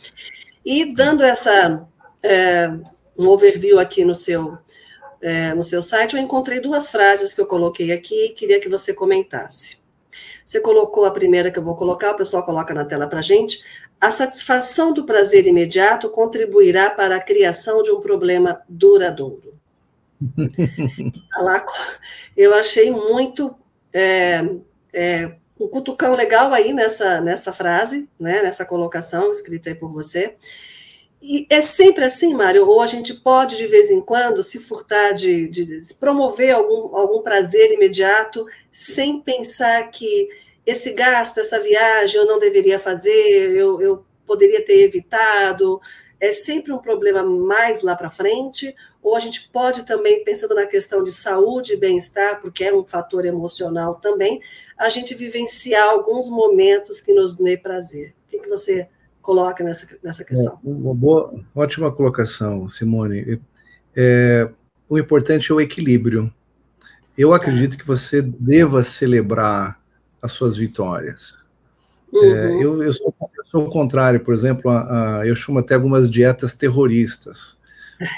E dando essa é, um overview aqui no seu é, no seu site, eu encontrei duas frases que eu coloquei aqui e queria que você comentasse. Você colocou a primeira que eu vou colocar, o pessoal coloca na tela para gente. A satisfação do prazer imediato contribuirá para a criação de um problema duradouro. Eu achei muito é, é, um cutucão legal aí nessa, nessa frase, né, nessa colocação escrita aí por você. E é sempre assim, Mário, ou a gente pode, de vez em quando, se furtar de, de promover algum, algum prazer imediato, sem pensar que esse gasto, essa viagem eu não deveria fazer, eu, eu poderia ter evitado. É sempre um problema mais lá para frente, ou a gente pode também, pensando na questão de saúde e bem-estar, porque é um fator emocional também, a gente vivenciar alguns momentos que nos dê prazer. O que, que você coloca nessa, nessa questão? Uma boa, ótima colocação, Simone. É, o importante é o equilíbrio. Eu tá. acredito que você deva celebrar as suas vitórias. É, uhum. É, eu, eu, sou, eu, sou, o contrário, por exemplo, a, a, eu chamo até algumas dietas terroristas,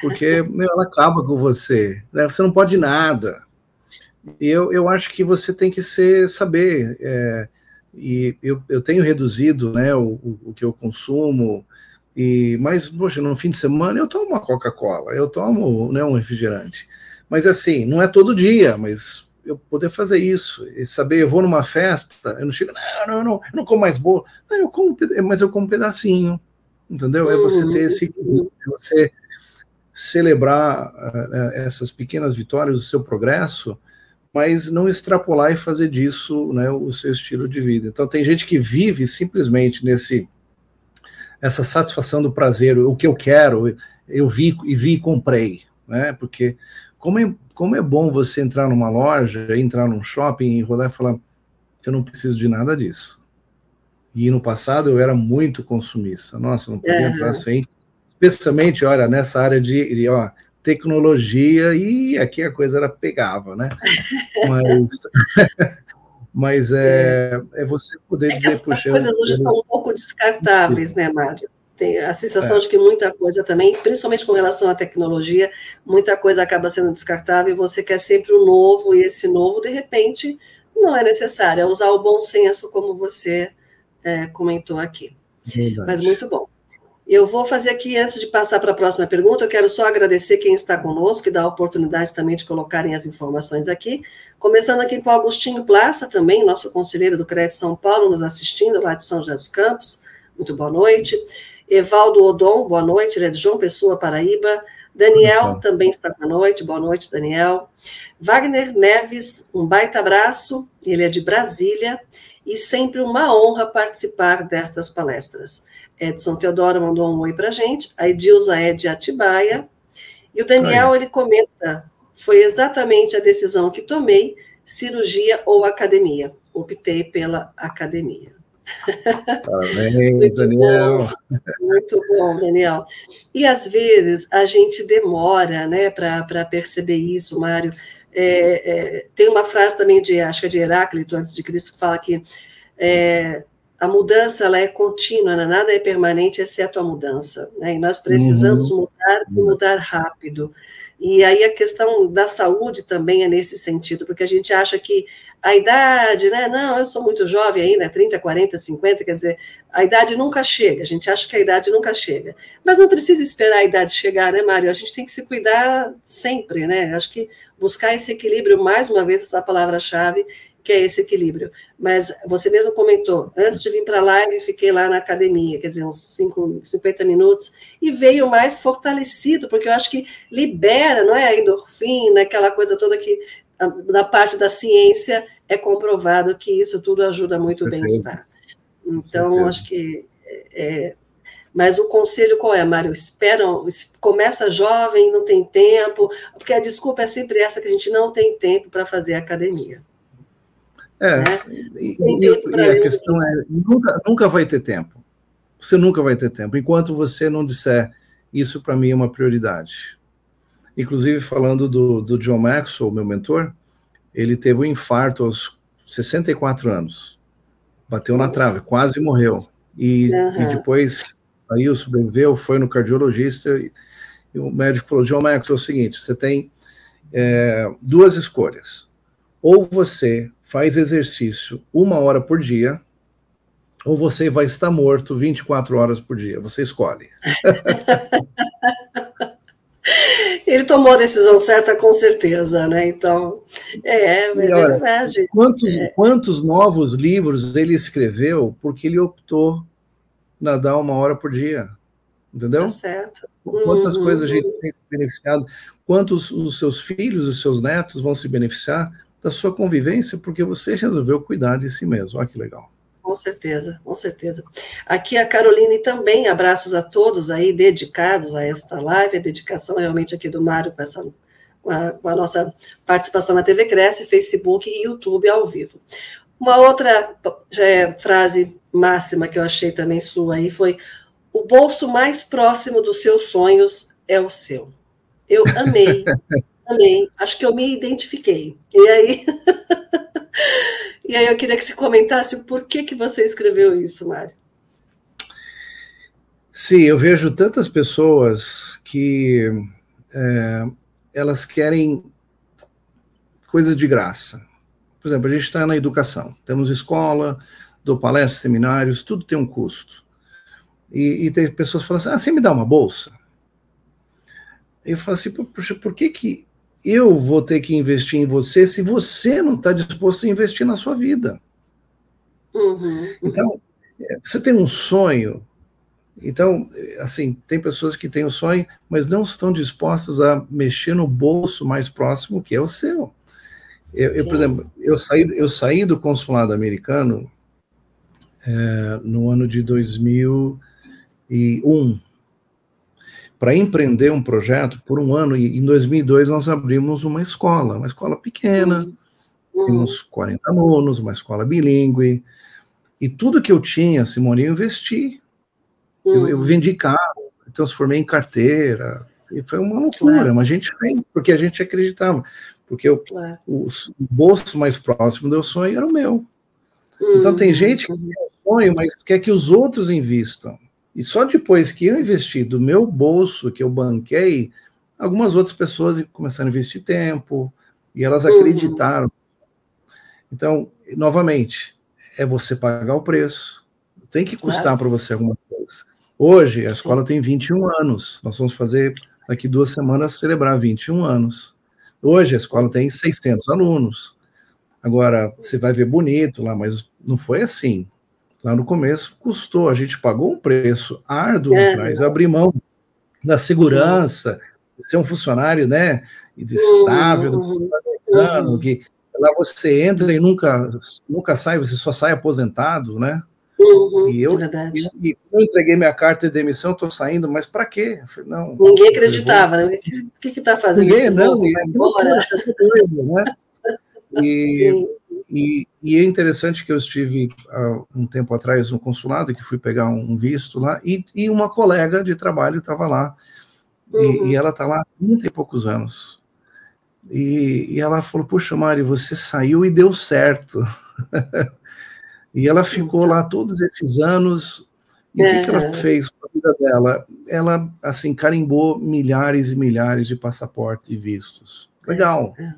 porque meu, ela acaba com você, né? você não pode nada. E eu, eu acho que você tem que ser, saber, é, e eu, eu tenho reduzido né, o, o, que eu consumo, E, mas, poxa, no fim de semana eu tomo uma Coca-Cola, eu tomo né, um refrigerante. Mas assim, não é todo dia, mas eu poder fazer isso e saber, eu vou numa festa, eu não chego, não, não, não, eu não como mais bolo, não, eu como, mas eu como um pedacinho, entendeu? É você ter esse uhum. é você celebrar uh, essas pequenas vitórias do seu progresso, mas não extrapolar e fazer disso né, o seu estilo de vida. Então tem gente que vive simplesmente nesse essa satisfação do prazer, o que eu quero, eu vi e vi e comprei, né? Porque como é, como é bom você entrar numa loja, entrar num shopping e rodar e falar, eu não preciso de nada disso. E no passado eu era muito consumista. Nossa, não podia uhum. entrar sem. Especialmente, olha, nessa área de, de ó, tecnologia, e aqui a coisa era pegava, né? Mas, mas é, é você poder é dizer. As, as coisas hoje estão um pouco descartáveis, né, Mário? Tem a sensação é. de que muita coisa também, principalmente com relação à tecnologia, muita coisa acaba sendo descartável e você quer sempre o novo, e esse novo, de repente, não é necessário. É usar o bom senso, como você é, comentou aqui. Verdade. Mas muito bom. Eu vou fazer aqui, antes de passar para a próxima pergunta, eu quero só agradecer quem está conosco e dar a oportunidade também de colocarem as informações aqui. Começando aqui com Agostinho Plaça, também, nosso conselheiro do CRES São Paulo, nos assistindo, lá de São José dos Campos. Muito boa noite. Evaldo Odon, boa noite, ele é de João Pessoa, Paraíba. Daniel também está com a noite, boa noite, Daniel. Wagner Neves, um baita abraço, ele é de Brasília, e sempre uma honra participar destas palestras. Edson Teodoro mandou um oi para a gente, a Edilza é de Atibaia, e o Daniel, ele comenta, foi exatamente a decisão que tomei, cirurgia ou academia. Optei pela academia. Parabéns, Daniel. Bom, muito bom, Daniel. E às vezes a gente demora né, para perceber isso, Mário. É, é, tem uma frase também de, acho que é de Heráclito, antes de Cristo, que fala que é, a mudança ela é contínua, né? nada é permanente exceto a mudança. Né? E nós precisamos uhum. mudar e mudar rápido. E aí a questão da saúde também é nesse sentido, porque a gente acha que a idade, né? Não, eu sou muito jovem ainda, 30, 40, 50, quer dizer, a idade nunca chega, a gente acha que a idade nunca chega. Mas não precisa esperar a idade chegar, né, Mário? A gente tem que se cuidar sempre, né? Acho que buscar esse equilíbrio, mais uma vez, essa palavra-chave, que é esse equilíbrio. Mas você mesmo comentou, antes de vir para a live, fiquei lá na academia, quer dizer, uns 5, 50 minutos, e veio mais fortalecido, porque eu acho que libera, não é a endorfina, aquela coisa toda que, na parte da ciência, é comprovado que isso tudo ajuda muito o bem-estar. Então, acho que. É, mas o conselho qual é, Mário? Esperam, começa jovem, não tem tempo, porque a desculpa é sempre essa que a gente não tem tempo para fazer academia. É, né? e, e, e a questão é, nunca, nunca vai ter tempo. Você nunca vai ter tempo, enquanto você não disser, isso para mim é uma prioridade. Inclusive, falando do, do John Maxwell, meu mentor, ele teve um infarto aos 64 anos. Bateu na trave, quase morreu. E, uhum. e depois saiu, sobreviveu, foi no cardiologista, e, e o médico falou, John Maxwell, é o seguinte, você tem é, duas escolhas. Ou você faz exercício uma hora por dia, ou você vai estar morto 24 horas por dia. Você escolhe. Ele tomou a decisão certa, com certeza, né? Então, é, mas é olha, é verdade. Quantos, é. quantos novos livros ele escreveu porque ele optou nadar uma hora por dia? Entendeu? Tá certo. Quantas uhum. coisas a gente tem se beneficiado? Quantos os seus filhos, os seus netos vão se beneficiar da sua convivência porque você resolveu cuidar de si mesmo. Olha que legal. Com certeza, com certeza. Aqui a Caroline também, abraços a todos aí dedicados a esta live, a dedicação realmente aqui do Mário com, essa, com, a, com a nossa participação na TV Cresce, Facebook e YouTube ao vivo. Uma outra é, frase máxima que eu achei também sua aí foi: o bolso mais próximo dos seus sonhos é o seu. Eu amei também. Acho que eu me identifiquei. E aí, e aí eu queria que você comentasse o porquê que você escreveu isso, Mário. Sim, eu vejo tantas pessoas que é, elas querem coisas de graça. Por exemplo, a gente está na educação, temos escola, dou palestras, seminários, tudo tem um custo. E, e tem pessoas falando assim: ah, você me dá uma bolsa? Eu falo assim: puxa, por que, que eu vou ter que investir em você se você não está disposto a investir na sua vida? Uhum, uhum. Então, é, você tem um sonho. Então, assim, tem pessoas que têm o um sonho, mas não estão dispostas a mexer no bolso mais próximo, que é o seu. Eu, eu por exemplo, eu saí, eu saí do consulado americano é, no ano de 2001 para empreender um projeto por um ano. E em 2002 nós abrimos uma escola, uma escola pequena, uhum. uns 40 alunos, uma escola bilíngue. E tudo que eu tinha, Simone, eu investi. Uhum. Eu, eu, vendi carro, transformei em carteira. E foi uma loucura, claro. mas a gente fez, porque a gente acreditava. Porque eu, claro. o, o bolso mais próximo do sonho era o meu. Uhum. Então tem gente que tem um sonho, mas quer que os outros invistam. E só depois que eu investi do meu bolso, que eu banquei, algumas outras pessoas começaram a investir tempo, e elas uhum. acreditaram. Então, novamente, é você pagar o preço. Tem que custar claro. para você alguma coisa. Hoje, a escola tem 21 anos. Nós vamos fazer, daqui duas semanas, celebrar 21 anos. Hoje, a escola tem 600 alunos. Agora, você vai ver bonito lá, mas não foi assim lá no começo, custou, a gente pagou um preço árduo é. atrás, abrir mão da segurança, Sim. ser um funcionário, né, estável, uhum. do americano, uhum. que lá você entra e nunca, nunca sai, você só sai aposentado, né? Uhum, e eu, e, e, eu entreguei minha carta de demissão, estou saindo, mas para quê? Falei, não, Ninguém acreditava, né? O que está fazendo Ninguém, isso? Não, vai embora. Coisa, né? E. E, e, é interessante que eu estive há um tempo atrás no consulado, que fui pegar um visto lá, e, e uma colega de trabalho estava lá. Uhum. E, e, ela está lá há 30 e poucos anos. E, ela falou: Puxa, Mari, você saiu e deu certo. e ela ficou lá todos esses anos. E o que, que ela é. fez com a vida dela? Ela, assim, carimbou milhares e milhares de passaportes e vistos. Legal. É.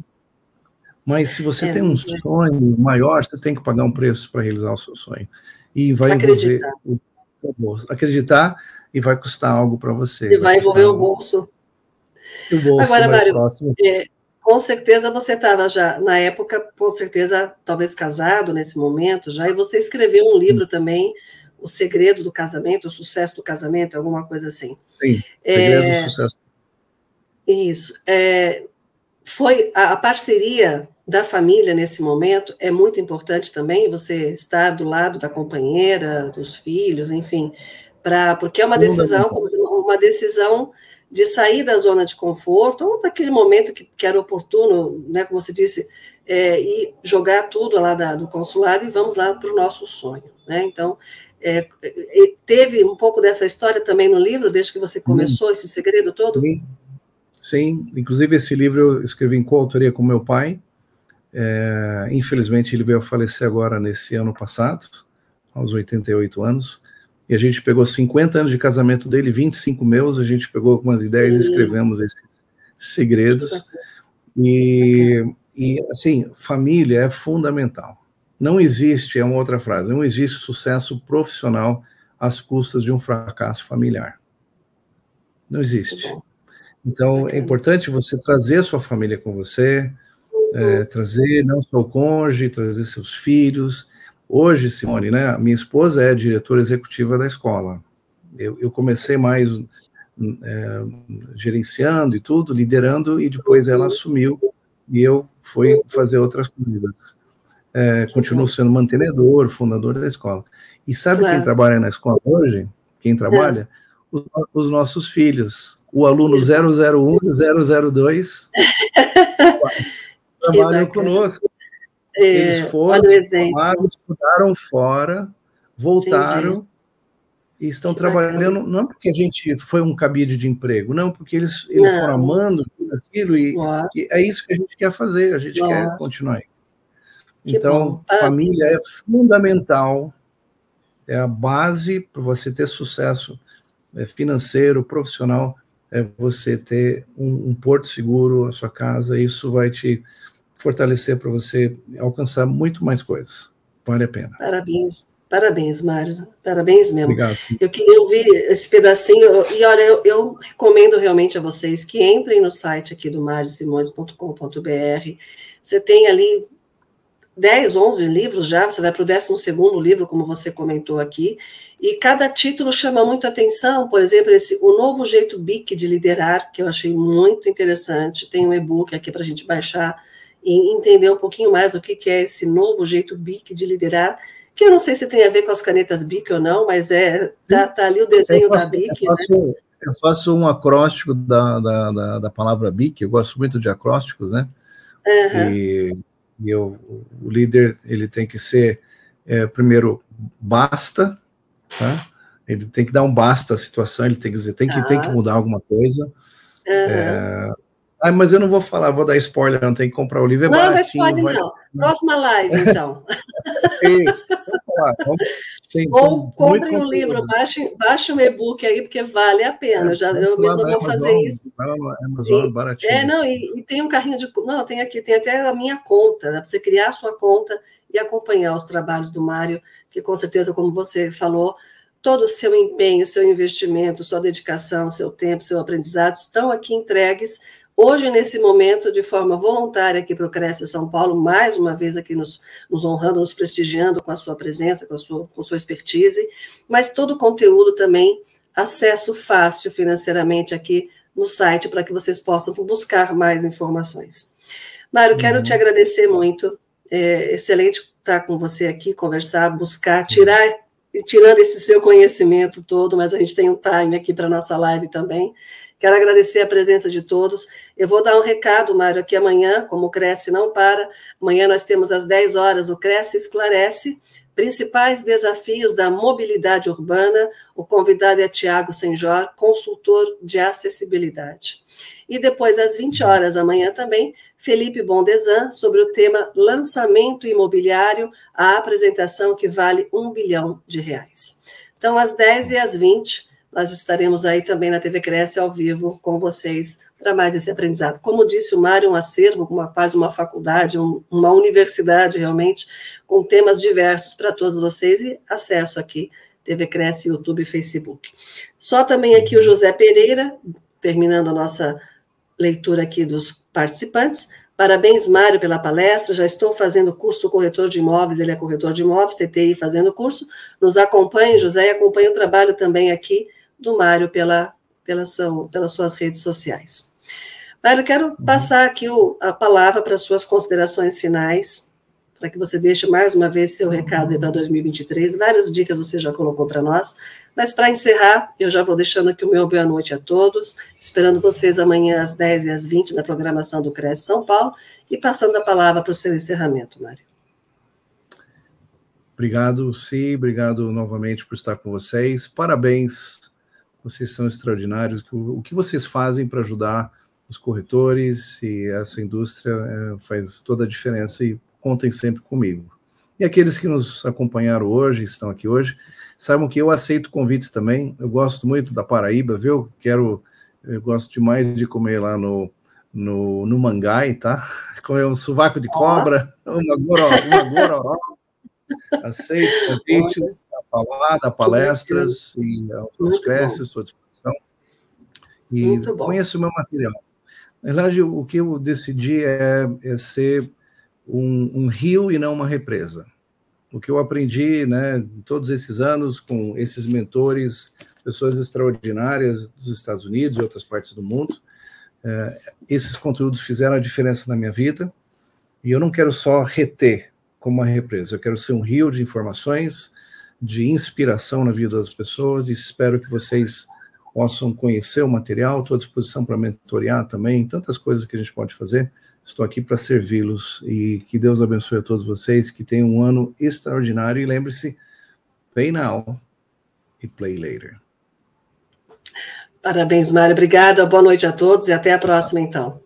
Mas se você é, tem um é. sonho maior, você tem que pagar um preço para realizar o seu sonho. E vai acreditar. envolver o bolso. Acreditar e vai custar algo para você. E vai, vai envolver o bolso. O bolso Agora, Mário, é, com certeza você estava já, na época, com certeza, talvez casado nesse momento já, e você escreveu um livro hum. também, O Segredo do Casamento, O Sucesso do Casamento, alguma coisa assim. Sim, Segredo é, do Sucesso. Isso. É, foi a, a parceria da família nesse momento é muito importante também, você estar do lado da companheira, dos filhos, enfim, para porque é uma decisão, uma decisão de sair da zona de conforto, ou daquele momento que, que era oportuno, né, como você disse, é, e jogar tudo lá da, do consulado e vamos lá para o nosso sonho. Né? Então, é, teve um pouco dessa história também no livro, desde que você começou esse segredo todo? Sim. Sim, inclusive esse livro eu escrevi em coautoria com meu pai, é, infelizmente, ele veio a falecer agora nesse ano passado, aos 88 anos. E a gente pegou 50 anos de casamento dele, 25 meus, a gente pegou algumas ideias e escrevemos esses segredos. E, e, assim, família é fundamental. Não existe, é uma outra frase, não existe sucesso profissional às custas de um fracasso familiar. Não existe. Então, é importante você trazer a sua família com você, é, trazer não só o cônjuge, trazer seus filhos. Hoje, Simone, né, minha esposa é diretora executiva da escola. Eu, eu comecei mais é, gerenciando e tudo, liderando, e depois ela assumiu e eu fui fazer outras coisas. É, continuo sendo mantenedor, fundador da escola. E sabe claro. quem trabalha na escola hoje? Quem trabalha? É. Os, os nossos filhos. O aluno 001 002 trabalham conosco. É, Eles foram, formaram, estudaram fora, voltaram Entendi. e estão que trabalhando, bacana. não porque a gente foi um cabide de emprego, não, porque eles, eles foram amando aquilo e, e, é isso que a gente quer fazer, a gente quer continuar isso. Que então, bom. família é fundamental, é a base para você ter sucesso é, financeiro, profissional, é você ter um, um porto seguro, a sua casa, isso vai te fortalecer para você alcançar muito mais coisas. Vale a pena. Parabéns. Parabéns, Mário. Parabéns mesmo. Obrigado. Eu queria ouvir esse pedacinho. E olha, eu, eu recomendo realmente a vocês que entrem no site aqui do mariosimões.com.br. Você tem ali 10, 11 livros já, você vai para o 12 livro, como você comentou aqui, e cada título chama muito atenção, por exemplo, esse O Novo Jeito BIC de Liderar, que eu achei muito interessante, tem um e-book aqui para a gente baixar e entender um pouquinho mais o que, que é esse novo jeito BIC de liderar, que eu não sei se tem a ver com as canetas BIC ou não, mas é tá, tá ali o desenho faço, da BIC. Eu faço, né? eu faço um acróstico da, da, da, da, palavra BIC, eu gosto muito de acrósticos, né? Uhum. E, e eu, o líder ele tem que ser, é, primeiro, basta, tá? ele tem que dar um basta à situação, ele tem que dizer, tem que, tem que mudar alguma coisa. Uhum. É, ah, mas eu não vou falar, vou dar spoiler, não tem que comprar o livro. É não, mas pode vai... não. Próxima live, então. Isso, tem, Ou comprem um livro, baixe, baixe um e-book aí, porque vale a pena. É, Já, eu mesmo vou fazer isso. Amazon, e, baratinho. É, não, e, e, tem um carrinho de. Não, tem aqui, tem até a minha conta, né, para você criar a sua conta e acompanhar os trabalhos do Mário, que com certeza, como você falou, todo o seu empenho, seu investimento, sua dedicação, seu tempo, seu aprendizado estão aqui entregues Hoje, nesse momento, de forma voluntária aqui para o Cresce São Paulo, mais uma vez aqui nos, nos, honrando, nos prestigiando com a sua presença, com a sua, com a sua expertise, mas todo o conteúdo também, acesso fácil financeiramente aqui no site para que vocês possam buscar mais informações. Mário, uhum. quero te agradecer muito. É excelente estar com você aqui, conversar, buscar, tirar, tirando esse seu conhecimento todo, mas a gente tem um time aqui para a nossa live também. Quero agradecer a presença de todos. Eu vou dar um recado, Mário, aqui amanhã, como o Cresce não para. Amanhã nós temos às 10 horas o Cresce Esclarece, principais desafios da mobilidade urbana. O convidado é Tiago Senjor, consultor de acessibilidade. E depois, às 20 horas amanhã também, Felipe Bondesan, sobre o tema lançamento imobiliário, a apresentação que vale um bilhão de reais. Então, às 10 e às 20, nós estaremos aí também na TV Cresce ao vivo com vocês para mais esse aprendizado. Como disse o Mário, um acervo, uma, quase uma faculdade, um, uma universidade realmente, com temas diversos para todos vocês e acesso aqui, TV Cresce, YouTube e Facebook. Só também aqui o José Pereira, terminando a nossa leitura aqui dos participantes. Parabéns, Mário, pela palestra. Já estou fazendo curso corretor de imóveis, ele é corretor de imóveis, TTI fazendo curso. Nos acompanhe, José, e acompanhe o trabalho também aqui do Mário pela, pela sua, pelas suas redes sociais. Mário, quero uhum. passar aqui o, a palavra para suas considerações finais, para que você deixe mais uma vez seu recado para 2023. Várias dicas você já colocou para nós, mas para encerrar, eu já vou deixando aqui o meu boa noite a todos, esperando vocês amanhã às 10 e às 20 na programação do Cresce São Paulo e passando a palavra para o seu encerramento, Mário. Obrigado, Si, obrigado novamente por estar com vocês. Parabéns vocês são extraordinários. O que vocês fazem para ajudar os corretores e essa indústria é, faz toda a diferença e contem sempre comigo. E aqueles que nos acompanharam hoje, estão aqui hoje, saibam que eu aceito convites também. Eu gosto muito da Paraíba, viu? Quero, eu gosto demais de comer lá no, no, no Mangai, tá? Comer um sovaco de cobra, uma goró, uma goró. Aceito convites falar, dar palestras e aos creches, estou à disposição. E conheço o meu material. Na verdade, o que eu decidi é, é ser um, um, rio e não uma represa. O que eu aprendi, né, todos esses anos com esses mentores, pessoas extraordinárias dos Estados Unidos e outras partes do mundo, é, esses conteúdos fizeram a diferença na minha vida. E eu não quero só reter como uma represa, eu quero ser um rio de informações, de inspiração na vida das pessoas e espero que vocês possam conhecer o material. Estou à disposição para mentorear também, tantas coisas que a gente pode fazer. Estou aqui para servi-los e que Deus abençoe a todos vocês, que tenham um ano extraordinário e lembre-se, pay now e play later. Parabéns, Mário. Obrigada. Boa noite a todos e até a próxima, então.